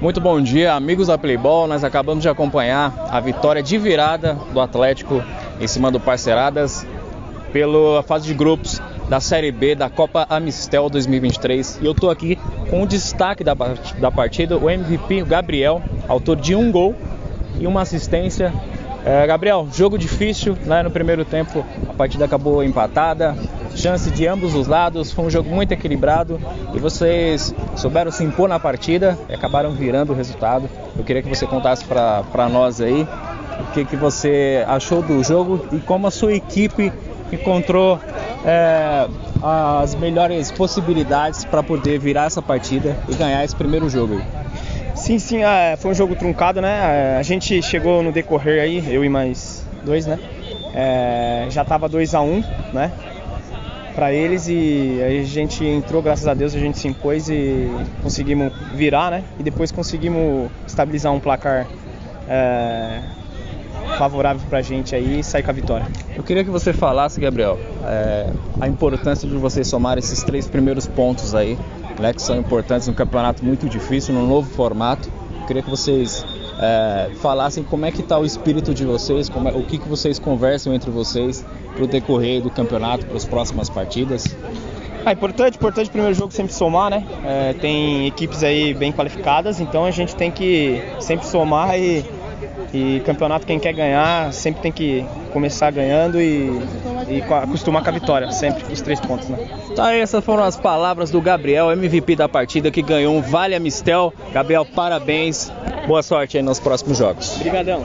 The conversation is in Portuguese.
Muito bom dia, amigos da Playball. Nós acabamos de acompanhar a vitória de virada do Atlético em cima do Parceiradas pela fase de grupos da Série B da Copa Amistel 2023. E eu estou aqui com o destaque da, da partida, o MVP, o Gabriel, autor de um gol e uma assistência. É, Gabriel, jogo difícil, né? No primeiro tempo a partida acabou empatada, chance de ambos os lados, foi um jogo muito equilibrado e vocês souberam se impor na partida e acabaram virando o resultado. Eu queria que você contasse para nós aí o que, que você achou do jogo e como a sua equipe encontrou é, as melhores possibilidades para poder virar essa partida e ganhar esse primeiro jogo. Sim, sim, é, foi um jogo truncado, né? É, a gente chegou no decorrer aí, eu e mais dois, né? É, já estava 2 a 1 um, né? Para eles e a gente entrou, graças a Deus, a gente se impôs e conseguimos virar, né? E depois conseguimos estabilizar um placar é, favorável para a gente aí e sair com a vitória. Eu queria que você falasse, Gabriel, é, a importância de vocês somar esses três primeiros pontos aí, né, que são importantes num campeonato muito difícil, num novo formato. Eu queria que vocês é, falassem como é que está o espírito de vocês, é, o que, que vocês conversam entre vocês para o decorrer do campeonato, para as próximas partidas. É importante, importante primeiro jogo sempre somar, né? É, tem equipes aí bem qualificadas, então a gente tem que sempre somar e, e campeonato quem quer ganhar sempre tem que começar ganhando e, e acostumar com a vitória, sempre os três pontos, né? Tá, essas foram as palavras do Gabriel, MVP da partida que ganhou um Vale Amistel. Gabriel, parabéns. Boa sorte aí nos próximos jogos. Obrigadão.